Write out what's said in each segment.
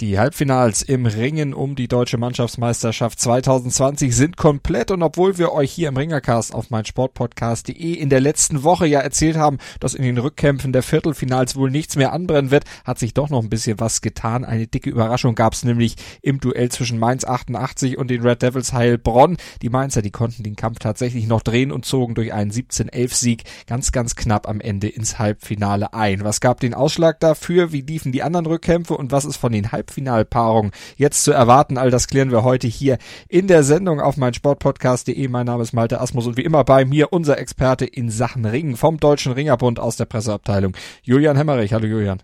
Die Halbfinals im Ringen um die deutsche Mannschaftsmeisterschaft 2020 sind komplett und obwohl wir euch hier im Ringercast auf meinsportpodcast.de in der letzten Woche ja erzählt haben, dass in den Rückkämpfen der Viertelfinals wohl nichts mehr anbrennen wird, hat sich doch noch ein bisschen was getan. Eine dicke Überraschung gab es nämlich im Duell zwischen Mainz 88 und den Red Devils Heilbronn. Die Mainzer, die konnten den Kampf tatsächlich noch drehen und zogen durch einen 17-11 Sieg ganz, ganz knapp am Ende ins Halbfinale ein. Was gab den Ausschlag dafür? Wie liefen die anderen Rückkämpfe und was ist von den Halb Halbfinalpaarung jetzt zu erwarten. All das klären wir heute hier in der Sendung auf mein Sportpodcast.de. Mein Name ist Malte Asmus und wie immer bei mir unser Experte in Sachen Ringen vom Deutschen Ringerbund aus der Presseabteilung, Julian Hemmerich. Hallo Julian.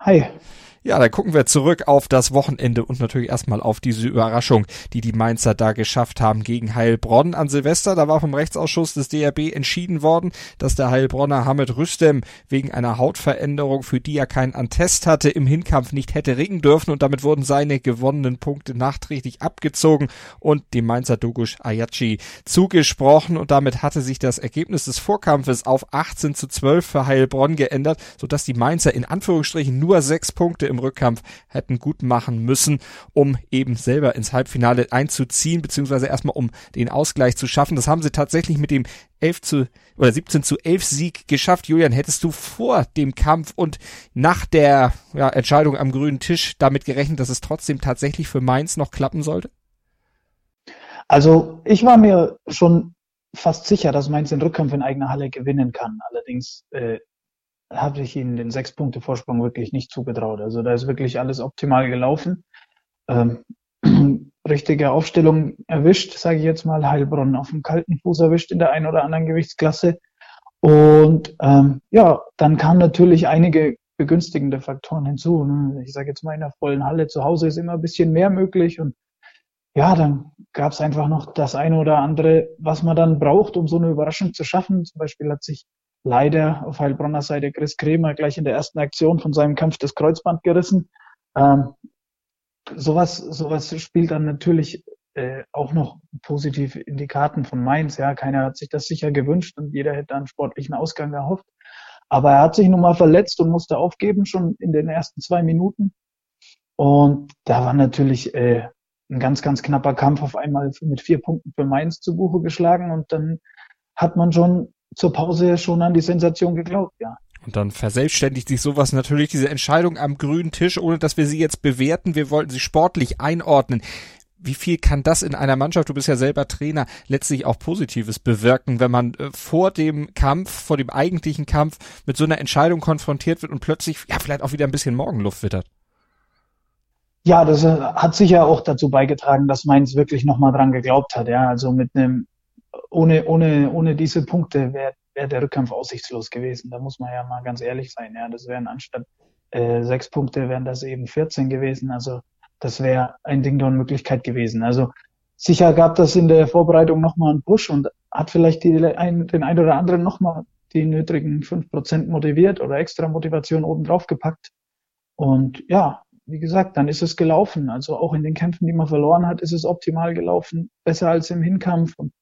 Hi. Ja, da gucken wir zurück auf das Wochenende und natürlich erstmal auf diese Überraschung, die die Mainzer da geschafft haben gegen Heilbronn an Silvester. Da war vom Rechtsausschuss des DRB entschieden worden, dass der Heilbronner Hamid Rüstem wegen einer Hautveränderung, für die er keinen Antest hatte, im Hinkampf nicht hätte ringen dürfen und damit wurden seine gewonnenen Punkte nachträglich abgezogen und dem Mainzer Dogush Ayachi zugesprochen und damit hatte sich das Ergebnis des Vorkampfes auf 18 zu 12 für Heilbronn geändert, sodass die Mainzer in Anführungsstrichen nur sechs Punkte im Rückkampf hätten gut machen müssen, um eben selber ins Halbfinale einzuziehen, beziehungsweise erstmal um den Ausgleich zu schaffen. Das haben sie tatsächlich mit dem 11 zu oder 17 zu 11 Sieg geschafft. Julian, hättest du vor dem Kampf und nach der ja, Entscheidung am grünen Tisch damit gerechnet, dass es trotzdem tatsächlich für Mainz noch klappen sollte? Also ich war mir schon fast sicher, dass Mainz den Rückkampf in eigener Halle gewinnen kann. Allerdings äh, habe ich ihnen den sechs Punkte Vorsprung wirklich nicht zugetraut. Also da ist wirklich alles optimal gelaufen. Ähm, richtige Aufstellung erwischt, sage ich jetzt mal, Heilbronn auf dem kalten Fuß erwischt in der einen oder anderen Gewichtsklasse. Und ähm, ja, dann kamen natürlich einige begünstigende Faktoren hinzu. Ne? Ich sage jetzt mal, in der vollen Halle zu Hause ist immer ein bisschen mehr möglich. Und ja, dann gab es einfach noch das eine oder andere, was man dann braucht, um so eine Überraschung zu schaffen. Zum Beispiel hat sich leider auf Heilbronner Seite Chris Kremer gleich in der ersten Aktion von seinem Kampf das Kreuzband gerissen. Ähm, sowas, sowas spielt dann natürlich äh, auch noch positiv in die Karten von Mainz. Ja, keiner hat sich das sicher gewünscht und jeder hätte einen sportlichen Ausgang erhofft. Aber er hat sich nun mal verletzt und musste aufgeben schon in den ersten zwei Minuten. Und da war natürlich äh, ein ganz, ganz knapper Kampf auf einmal mit vier Punkten für Mainz zu Buche geschlagen und dann hat man schon zur Pause schon an die Sensation geglaubt, ja. Und dann verselbstständigt sich sowas natürlich, diese Entscheidung am grünen Tisch, ohne dass wir sie jetzt bewerten. Wir wollten sie sportlich einordnen. Wie viel kann das in einer Mannschaft, du bist ja selber Trainer, letztlich auch Positives bewirken, wenn man äh, vor dem Kampf, vor dem eigentlichen Kampf mit so einer Entscheidung konfrontiert wird und plötzlich, ja, vielleicht auch wieder ein bisschen Morgenluft wittert? Ja, das äh, hat sicher auch dazu beigetragen, dass Mainz wirklich nochmal dran geglaubt hat. Ja, also mit einem ohne, ohne, ohne diese Punkte wäre wär der Rückkampf aussichtslos gewesen. Da muss man ja mal ganz ehrlich sein. Ja, das wären anstatt äh, sechs Punkte wären das eben 14 gewesen. Also das wäre ein Ding der Unmöglichkeit gewesen. Also sicher gab das in der Vorbereitung nochmal einen Push und hat vielleicht die, ein, den einen oder anderen nochmal die nötigen fünf Prozent motiviert oder extra Motivation oben drauf gepackt. Und ja, wie gesagt, dann ist es gelaufen. Also auch in den Kämpfen, die man verloren hat, ist es optimal gelaufen. Besser als im Hinkampf. Und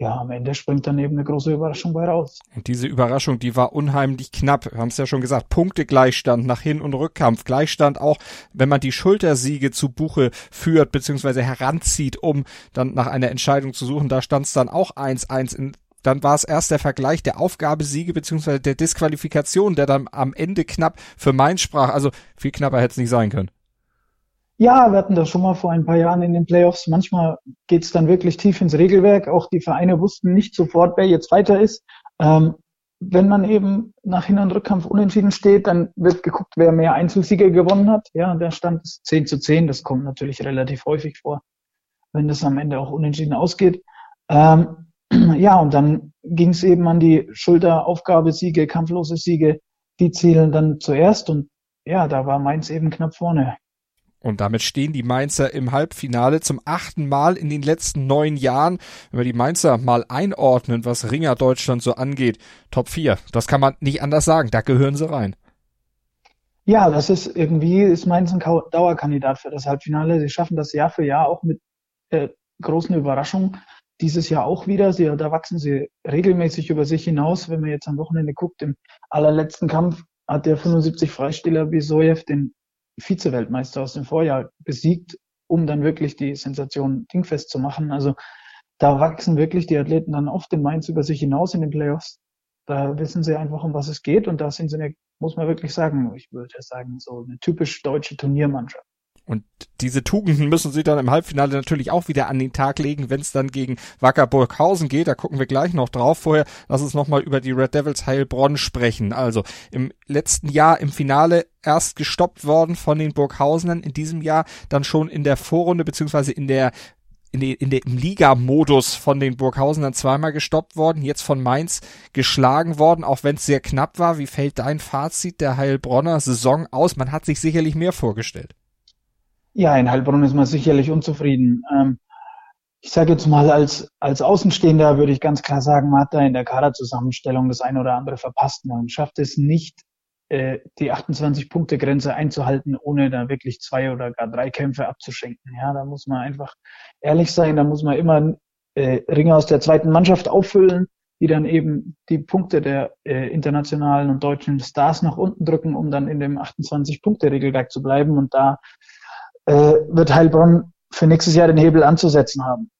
ja, am Ende springt dann eben eine große Überraschung bei raus. Und diese Überraschung, die war unheimlich knapp. Wir haben es ja schon gesagt, Punktegleichstand nach Hin- und Rückkampf. Gleichstand auch, wenn man die Schultersiege zu Buche führt, beziehungsweise heranzieht, um dann nach einer Entscheidung zu suchen. Da stand es dann auch 1-1 dann war es erst der Vergleich der Aufgabesiege beziehungsweise der Disqualifikation, der dann am Ende knapp für Mainz sprach. Also viel knapper hätte es nicht sein können. Ja, wir hatten das schon mal vor ein paar Jahren in den Playoffs. Manchmal geht es dann wirklich tief ins Regelwerk. Auch die Vereine wussten nicht sofort, wer jetzt weiter ist. Ähm, wenn man eben nach Hin- und Rückkampf unentschieden steht, dann wird geguckt, wer mehr Einzelsiege gewonnen hat. Ja, der Stand ist 10 zu 10. Das kommt natürlich relativ häufig vor, wenn das am Ende auch unentschieden ausgeht. Ähm, ja, und dann ging es eben an die Schulteraufgabesiege, kampflose Siege. Die zählen dann zuerst und ja, da war Mainz eben knapp vorne. Und damit stehen die Mainzer im Halbfinale zum achten Mal in den letzten neun Jahren. Wenn wir die Mainzer mal einordnen, was Ringer Deutschland so angeht, Top 4. Das kann man nicht anders sagen. Da gehören sie rein. Ja, das ist irgendwie, ist Mainz ein Dauerkandidat für das Halbfinale. Sie schaffen das Jahr für Jahr auch mit äh, großen Überraschungen. Dieses Jahr auch wieder. Sie, da wachsen sie regelmäßig über sich hinaus. Wenn man jetzt am Wochenende guckt, im allerletzten Kampf hat der 75 Freistiller Bisoyev den Vize-Weltmeister aus dem Vorjahr besiegt, um dann wirklich die Sensation dingfest zu machen. Also da wachsen wirklich die Athleten dann oft in Mainz über sich hinaus in den Playoffs. Da wissen sie einfach, um was es geht. Und da sind sie eine muss man wirklich sagen, ich würde sagen, so eine typisch deutsche Turniermannschaft. Und diese Tugenden müssen sie dann im Halbfinale natürlich auch wieder an den Tag legen, wenn es dann gegen Wacker Burghausen geht. Da gucken wir gleich noch drauf. Vorher lass uns nochmal über die Red Devils Heilbronn sprechen. Also im letzten Jahr im Finale erst gestoppt worden von den Burghausenern, in diesem Jahr dann schon in der Vorrunde beziehungsweise in der in, die, in dem Liga-Modus von den Burghausenern zweimal gestoppt worden, jetzt von Mainz geschlagen worden, auch wenn es sehr knapp war. Wie fällt dein Fazit der Heilbronner Saison aus? Man hat sich sicherlich mehr vorgestellt. Ja, in Heilbronn ist man sicherlich unzufrieden. Ähm, ich sage jetzt mal, als, als Außenstehender würde ich ganz klar sagen, man hat da in der Kaderzusammenstellung das eine oder andere verpasst. Man schafft es nicht, äh, die 28-Punkte-Grenze einzuhalten, ohne da wirklich zwei oder gar drei Kämpfe abzuschenken. Ja, da muss man einfach ehrlich sein, da muss man immer äh, Ringe aus der zweiten Mannschaft auffüllen, die dann eben die Punkte der äh, internationalen und deutschen Stars nach unten drücken, um dann in dem 28-Punkte-Regelwerk zu bleiben. Und da äh, wird Heilbronn für nächstes Jahr den Hebel anzusetzen haben.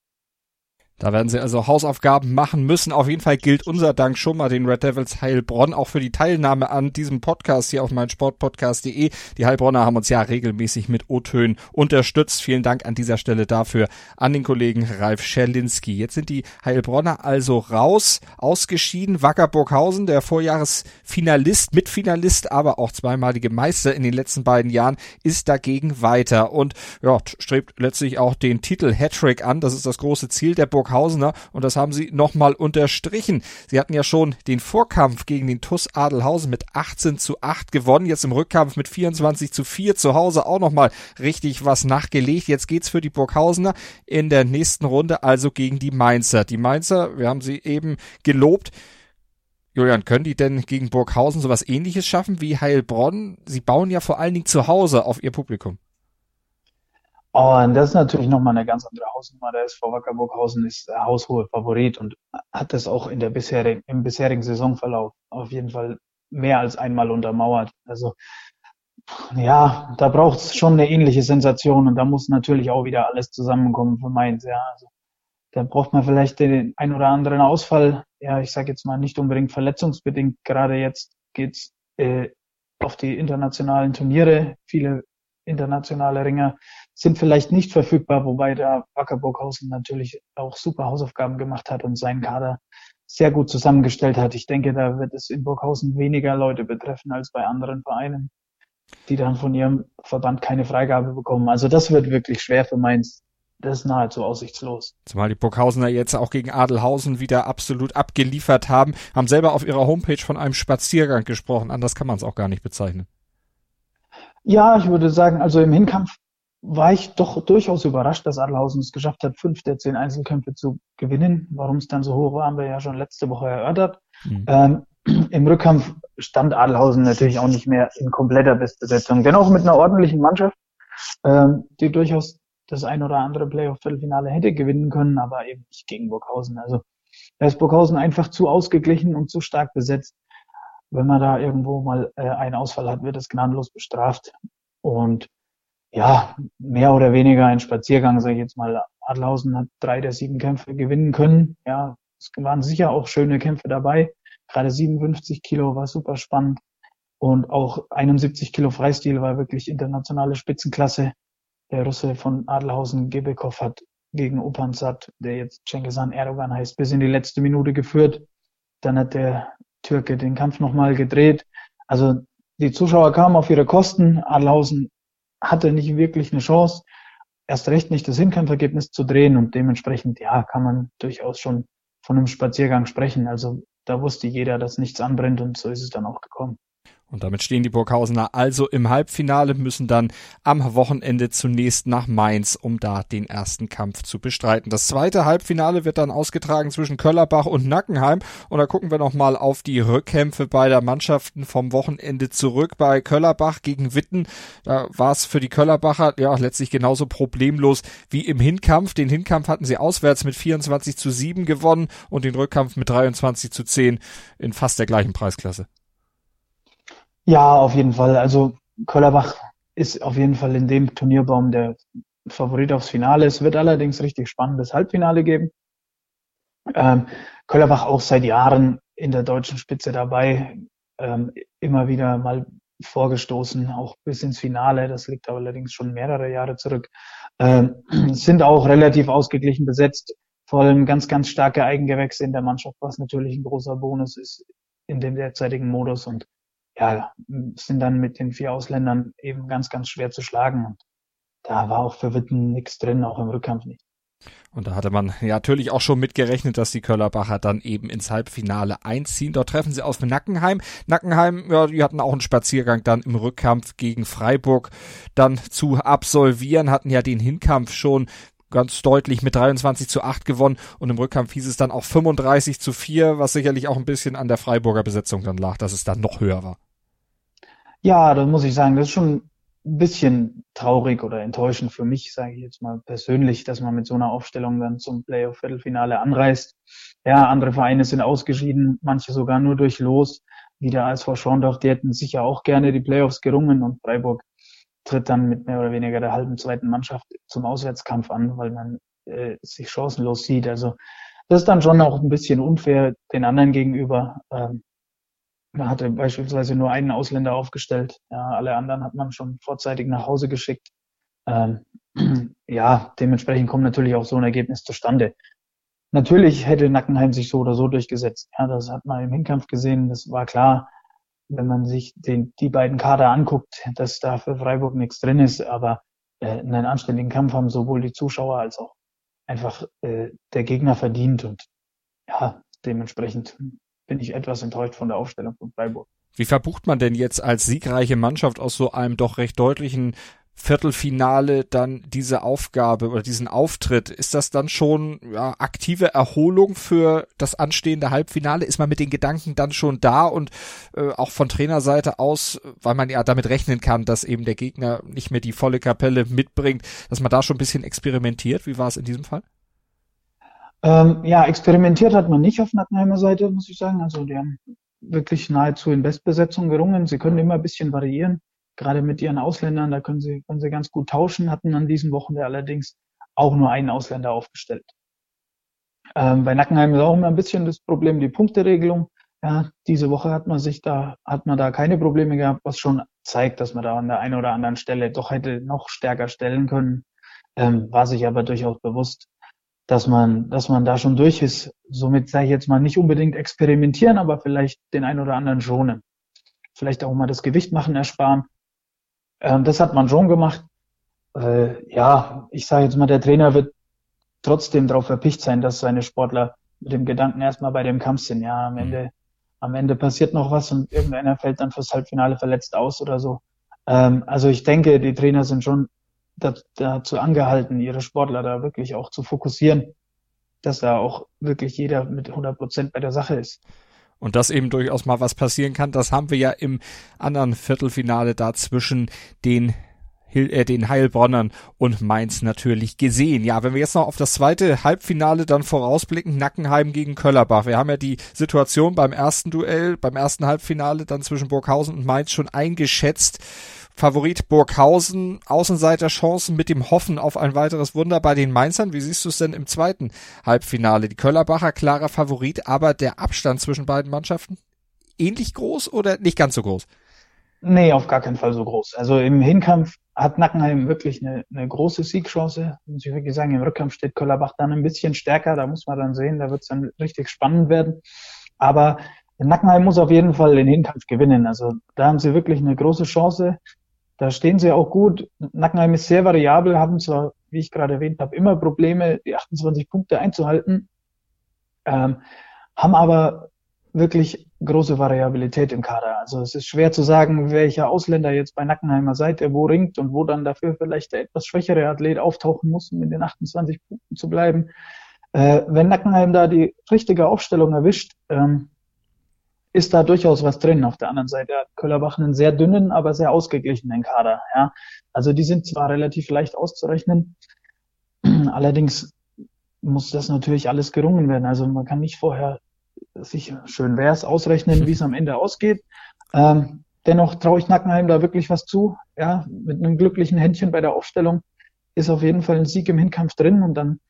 Da werden sie also Hausaufgaben machen müssen. Auf jeden Fall gilt unser Dank schon mal den Red Devils Heilbronn auch für die Teilnahme an diesem Podcast hier auf meinsportpodcast.de. Die Heilbronner haben uns ja regelmäßig mit O-Tönen unterstützt. Vielen Dank an dieser Stelle dafür an den Kollegen Ralf Scherlinski. Jetzt sind die Heilbronner also raus, ausgeschieden. Wacker Burghausen, der Vorjahresfinalist, Mitfinalist, aber auch zweimalige Meister in den letzten beiden Jahren, ist dagegen weiter und ja, strebt letztlich auch den Titel Hattrick an. Das ist das große Ziel der Burg Burghausener und das haben sie nochmal unterstrichen. Sie hatten ja schon den Vorkampf gegen den TUS Adelhausen mit 18 zu 8 gewonnen, jetzt im Rückkampf mit 24 zu 4 zu Hause auch nochmal richtig was nachgelegt. Jetzt geht's für die Burghausener in der nächsten Runde also gegen die Mainzer. Die Mainzer, wir haben sie eben gelobt, Julian, können die denn gegen Burghausen sowas ähnliches schaffen wie Heilbronn? Sie bauen ja vor allen Dingen zu Hause auf ihr Publikum. Oh, und das ist natürlich nochmal eine ganz andere Hausnummer. Der SV Wackerburghausen ist der haushohe Favorit und hat das auch in der bisherigen, im bisherigen Saisonverlauf auf jeden Fall mehr als einmal untermauert. Also ja, da braucht es schon eine ähnliche Sensation und da muss natürlich auch wieder alles zusammenkommen für Mainz. Ja, also da braucht man vielleicht den ein oder anderen Ausfall. Ja, ich sage jetzt mal nicht unbedingt verletzungsbedingt. Gerade jetzt geht's äh, auf die internationalen Turniere. Viele internationale Ringer sind vielleicht nicht verfügbar, wobei der Wacker Burghausen natürlich auch super Hausaufgaben gemacht hat und seinen Kader sehr gut zusammengestellt hat. Ich denke, da wird es in Burghausen weniger Leute betreffen als bei anderen Vereinen, die dann von ihrem Verband keine Freigabe bekommen. Also das wird wirklich schwer für Mainz. Das ist nahezu aussichtslos. Zumal die Burghausener jetzt auch gegen Adelhausen wieder absolut abgeliefert haben, haben selber auf ihrer Homepage von einem Spaziergang gesprochen. Anders kann man es auch gar nicht bezeichnen. Ja, ich würde sagen, also im Hinkampf war ich doch durchaus überrascht, dass Adelhausen es geschafft hat, fünf der zehn Einzelkämpfe zu gewinnen. Warum es dann so hoch war, haben wir ja schon letzte Woche erörtert. Mhm. Ähm, Im Rückkampf stand Adelhausen natürlich auch nicht mehr in kompletter Bestbesetzung, dennoch mit einer ordentlichen Mannschaft, ähm, die durchaus das ein oder andere Playoff-Viertelfinale hätte gewinnen können, aber eben nicht gegen Burghausen. Also da ist Burghausen einfach zu ausgeglichen und zu stark besetzt. Wenn man da irgendwo mal äh, einen Ausfall hat, wird es gnadenlos bestraft. Und ja, mehr oder weniger ein Spaziergang, sage ich jetzt mal. Adlhausen hat drei der sieben Kämpfe gewinnen können. Ja, es waren sicher auch schöne Kämpfe dabei. Gerade 57 Kilo war super spannend. Und auch 71 Kilo Freistil war wirklich internationale Spitzenklasse. Der Russe von Adelhausen, Gebekov, hat gegen Opansat, der jetzt Cengiz Erdogan heißt, bis in die letzte Minute geführt. Dann hat der Türke den Kampf nochmal gedreht. Also die Zuschauer kamen auf ihre Kosten. Adelhausen hatte nicht wirklich eine Chance, erst recht nicht das Hinkampfergebnis zu drehen und dementsprechend, ja, kann man durchaus schon von einem Spaziergang sprechen. Also da wusste jeder, dass nichts anbrennt und so ist es dann auch gekommen. Und damit stehen die Burghausener also im Halbfinale, müssen dann am Wochenende zunächst nach Mainz, um da den ersten Kampf zu bestreiten. Das zweite Halbfinale wird dann ausgetragen zwischen Köllerbach und Nackenheim. Und da gucken wir nochmal auf die Rückkämpfe beider Mannschaften vom Wochenende zurück. Bei Köllerbach gegen Witten, da war es für die Köllerbacher ja letztlich genauso problemlos wie im Hinkampf. Den Hinkampf hatten sie auswärts mit 24 zu 7 gewonnen und den Rückkampf mit 23 zu 10 in fast der gleichen Preisklasse. Ja, auf jeden Fall. Also Köllerbach ist auf jeden Fall in dem Turnierbaum der Favorit aufs Finale. Es wird allerdings richtig spannendes Halbfinale geben. Ähm, Köllerbach auch seit Jahren in der deutschen Spitze dabei, ähm, immer wieder mal vorgestoßen, auch bis ins Finale. Das liegt allerdings schon mehrere Jahre zurück. Ähm, sind auch relativ ausgeglichen besetzt, vor allem ganz, ganz starke Eigengewächse in der Mannschaft, was natürlich ein großer Bonus ist in dem derzeitigen Modus und ja, sind dann mit den vier Ausländern eben ganz, ganz schwer zu schlagen. Und da war auch für Witten nichts drin, auch im Rückkampf nicht. Und da hatte man ja natürlich auch schon mitgerechnet, dass die Köllerbacher dann eben ins Halbfinale einziehen. Dort treffen sie mit Nackenheim. Nackenheim, ja, die hatten auch einen Spaziergang dann im Rückkampf gegen Freiburg dann zu absolvieren, hatten ja den Hinkampf schon ganz deutlich mit 23 zu 8 gewonnen und im Rückkampf hieß es dann auch 35 zu 4, was sicherlich auch ein bisschen an der Freiburger Besetzung dann lag, dass es dann noch höher war. Ja, das muss ich sagen, das ist schon ein bisschen traurig oder enttäuschend für mich, sage ich jetzt mal persönlich, dass man mit so einer Aufstellung dann zum Playoff-Viertelfinale anreist. Ja, andere Vereine sind ausgeschieden, manche sogar nur durch Los. Wie der ASV Schorndorf, die hätten sicher auch gerne die Playoffs gerungen und Freiburg tritt dann mit mehr oder weniger der halben zweiten Mannschaft zum Auswärtskampf an, weil man äh, sich chancenlos sieht. Also das ist dann schon auch ein bisschen unfair den anderen gegenüber. Ähm, man hatte beispielsweise nur einen Ausländer aufgestellt. Ja, alle anderen hat man schon vorzeitig nach Hause geschickt. Ähm, ja, dementsprechend kommt natürlich auch so ein Ergebnis zustande. Natürlich hätte Nackenheim sich so oder so durchgesetzt. Ja, das hat man im Hinkampf gesehen. Das war klar, wenn man sich den, die beiden Kader anguckt, dass da für Freiburg nichts drin ist. Aber äh, einen anständigen Kampf haben sowohl die Zuschauer als auch einfach äh, der Gegner verdient. Und ja, dementsprechend bin ich etwas enttäuscht von der Aufstellung von Freiburg. Wie verbucht man denn jetzt als siegreiche Mannschaft aus so einem doch recht deutlichen Viertelfinale dann diese Aufgabe oder diesen Auftritt? Ist das dann schon ja, aktive Erholung für das anstehende Halbfinale? Ist man mit den Gedanken dann schon da und äh, auch von Trainerseite aus, weil man ja damit rechnen kann, dass eben der Gegner nicht mehr die volle Kapelle mitbringt, dass man da schon ein bisschen experimentiert? Wie war es in diesem Fall? Ähm, ja, experimentiert hat man nicht auf Nackenheimer Seite, muss ich sagen. Also die haben wirklich nahezu in Bestbesetzung gerungen. Sie können immer ein bisschen variieren, gerade mit ihren Ausländern. Da können sie, können sie ganz gut tauschen, hatten an diesem Wochenende allerdings auch nur einen Ausländer aufgestellt. Ähm, bei Nackenheim ist auch immer ein bisschen das Problem die Punkteregelung. Ja, diese Woche hat man sich da, hat man da keine Probleme gehabt, was schon zeigt, dass man da an der einen oder anderen Stelle doch hätte noch stärker stellen können. Ähm, war sich aber durchaus bewusst, dass man, dass man da schon durch ist. Somit sage ich jetzt mal nicht unbedingt experimentieren, aber vielleicht den einen oder anderen schonen. Vielleicht auch mal das Gewicht machen, ersparen. Ähm, das hat man schon gemacht. Äh, ja, ich sage jetzt mal, der Trainer wird trotzdem darauf verpicht sein, dass seine Sportler mit dem Gedanken erstmal bei dem Kampf sind. Ja, am mhm. Ende, am Ende passiert noch was und irgendeiner fällt dann fürs Halbfinale verletzt aus oder so. Ähm, also ich denke, die Trainer sind schon dazu angehalten, ihre Sportler da wirklich auch zu fokussieren, dass da auch wirklich jeder mit 100 Prozent bei der Sache ist. Und dass eben durchaus mal was passieren kann, das haben wir ja im anderen Viertelfinale da zwischen den äh, den Heilbronnern und Mainz natürlich gesehen. Ja, wenn wir jetzt noch auf das zweite Halbfinale dann vorausblicken, Nackenheim gegen Köllerbach. Wir haben ja die Situation beim ersten Duell, beim ersten Halbfinale dann zwischen Burghausen und Mainz schon eingeschätzt. Favorit Burghausen, Außenseiterchancen mit dem Hoffen auf ein weiteres Wunder bei den Mainzern. Wie siehst du es denn im zweiten Halbfinale? Die Köllerbacher klarer Favorit, aber der Abstand zwischen beiden Mannschaften ähnlich groß oder nicht ganz so groß? Nee, auf gar keinen Fall so groß. Also im Hinkampf hat Nackenheim wirklich eine, eine große Siegchance. Muss ich wirklich sagen, im Rückkampf steht Köllerbach dann ein bisschen stärker. Da muss man dann sehen, da wird es dann richtig spannend werden. Aber Nackenheim muss auf jeden Fall den Hinkampf gewinnen. Also da haben sie wirklich eine große Chance. Da stehen sie auch gut. Nackenheim ist sehr variabel, haben zwar, wie ich gerade erwähnt habe, immer Probleme, die 28 Punkte einzuhalten, ähm, haben aber wirklich große Variabilität im Kader. Also es ist schwer zu sagen, welcher Ausländer jetzt bei Nackenheimer Seite wo ringt und wo dann dafür vielleicht der etwas schwächere Athlet auftauchen muss, um in den 28 Punkten zu bleiben. Äh, wenn Nackenheim da die richtige Aufstellung erwischt, ähm, ist da durchaus was drin. Auf der anderen Seite hat Köllerbach einen sehr dünnen, aber sehr ausgeglichenen Kader. Ja. Also die sind zwar relativ leicht auszurechnen, allerdings muss das natürlich alles gerungen werden. Also man kann nicht vorher sich schön wär's ausrechnen, wie es am Ende ausgeht. Ähm, dennoch traue ich Nackenheim da wirklich was zu. Ja, mit einem glücklichen Händchen bei der Aufstellung ist auf jeden Fall ein Sieg im Hinkampf drin und dann,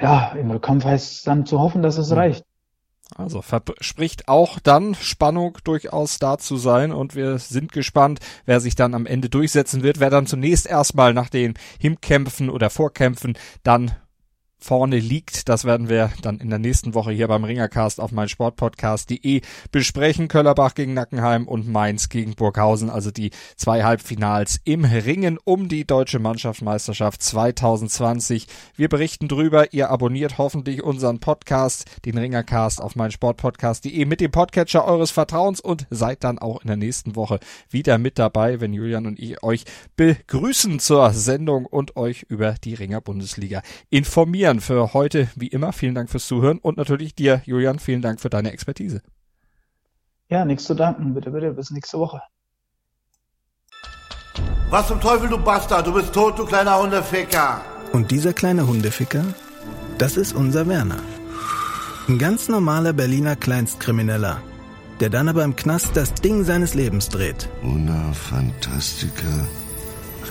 ja, im Rückkampf heißt es dann zu hoffen, dass es reicht. Also verspricht auch dann Spannung durchaus da zu sein und wir sind gespannt, wer sich dann am Ende durchsetzen wird, wer dann zunächst erstmal nach den Hinkämpfen oder Vorkämpfen dann vorne liegt. Das werden wir dann in der nächsten Woche hier beim Ringercast auf meinsportpodcast.de besprechen. Köllerbach gegen Nackenheim und Mainz gegen Burghausen, also die zwei Halbfinals im Ringen um die deutsche Mannschaftsmeisterschaft 2020. Wir berichten drüber. Ihr abonniert hoffentlich unseren Podcast, den Ringercast auf meinsportpodcast.de mit dem Podcatcher eures Vertrauens und seid dann auch in der nächsten Woche wieder mit dabei, wenn Julian und ich euch begrüßen zur Sendung und euch über die Ringer Bundesliga informieren. Julian, für heute wie immer vielen Dank fürs Zuhören und natürlich dir, Julian, vielen Dank für deine Expertise. Ja, nichts zu danken. Bitte, bitte, bis nächste Woche. Was zum Teufel, du Bastard? Du bist tot, du kleiner Hundeficker. Und dieser kleine Hundeficker, das ist unser Werner. Ein ganz normaler Berliner Kleinstkrimineller, der dann aber im Knast das Ding seines Lebens dreht. Una Fantastica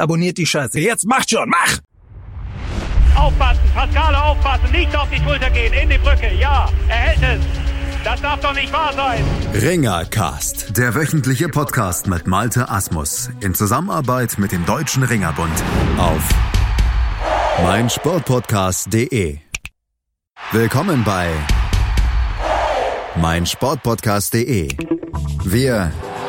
abonniert die Scheiße. Jetzt macht schon, mach! Aufpassen, Pascale aufpassen, nicht auf die Schulter gehen, in die Brücke, ja, er hält es. Das darf doch nicht wahr sein. Ringercast, der wöchentliche Podcast mit Malte Asmus in Zusammenarbeit mit dem Deutschen Ringerbund auf meinsportpodcast.de. Willkommen bei meinsportpodcast.de. Wir